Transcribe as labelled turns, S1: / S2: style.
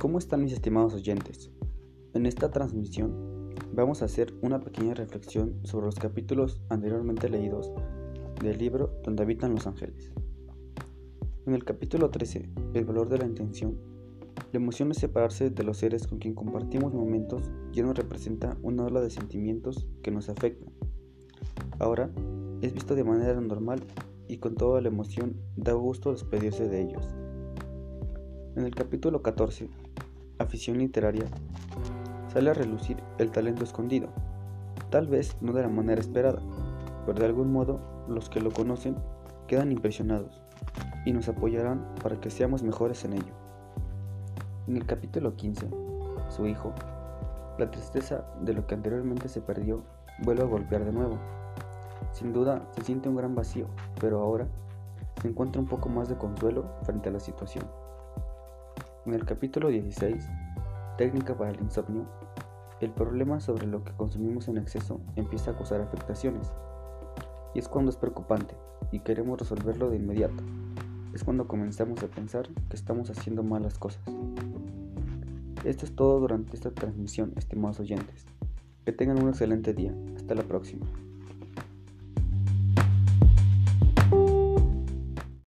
S1: ¿Cómo están mis estimados oyentes? En esta transmisión vamos a hacer una pequeña reflexión sobre los capítulos anteriormente leídos del libro Donde habitan los ángeles. En el capítulo 13, El valor de la intención, la emoción es separarse de los seres con quien compartimos momentos y nos representa una ola de sentimientos que nos afectan. Ahora es visto de manera normal y con toda la emoción da gusto despedirse de ellos. En el capítulo 14, afición literaria, sale a relucir el talento escondido, tal vez no de la manera esperada, pero de algún modo los que lo conocen quedan impresionados y nos apoyarán para que seamos mejores en ello. En el capítulo 15, su hijo, la tristeza de lo que anteriormente se perdió vuelve a golpear de nuevo. Sin duda se siente un gran vacío, pero ahora se encuentra un poco más de consuelo frente a la situación. En el capítulo 16, Técnica para el insomnio, el problema sobre lo que consumimos en exceso empieza a causar afectaciones. Y es cuando es preocupante y queremos resolverlo de inmediato. Es cuando comenzamos a pensar que estamos haciendo malas cosas. Esto es todo durante esta transmisión, estimados oyentes. Que tengan un excelente día. Hasta la próxima.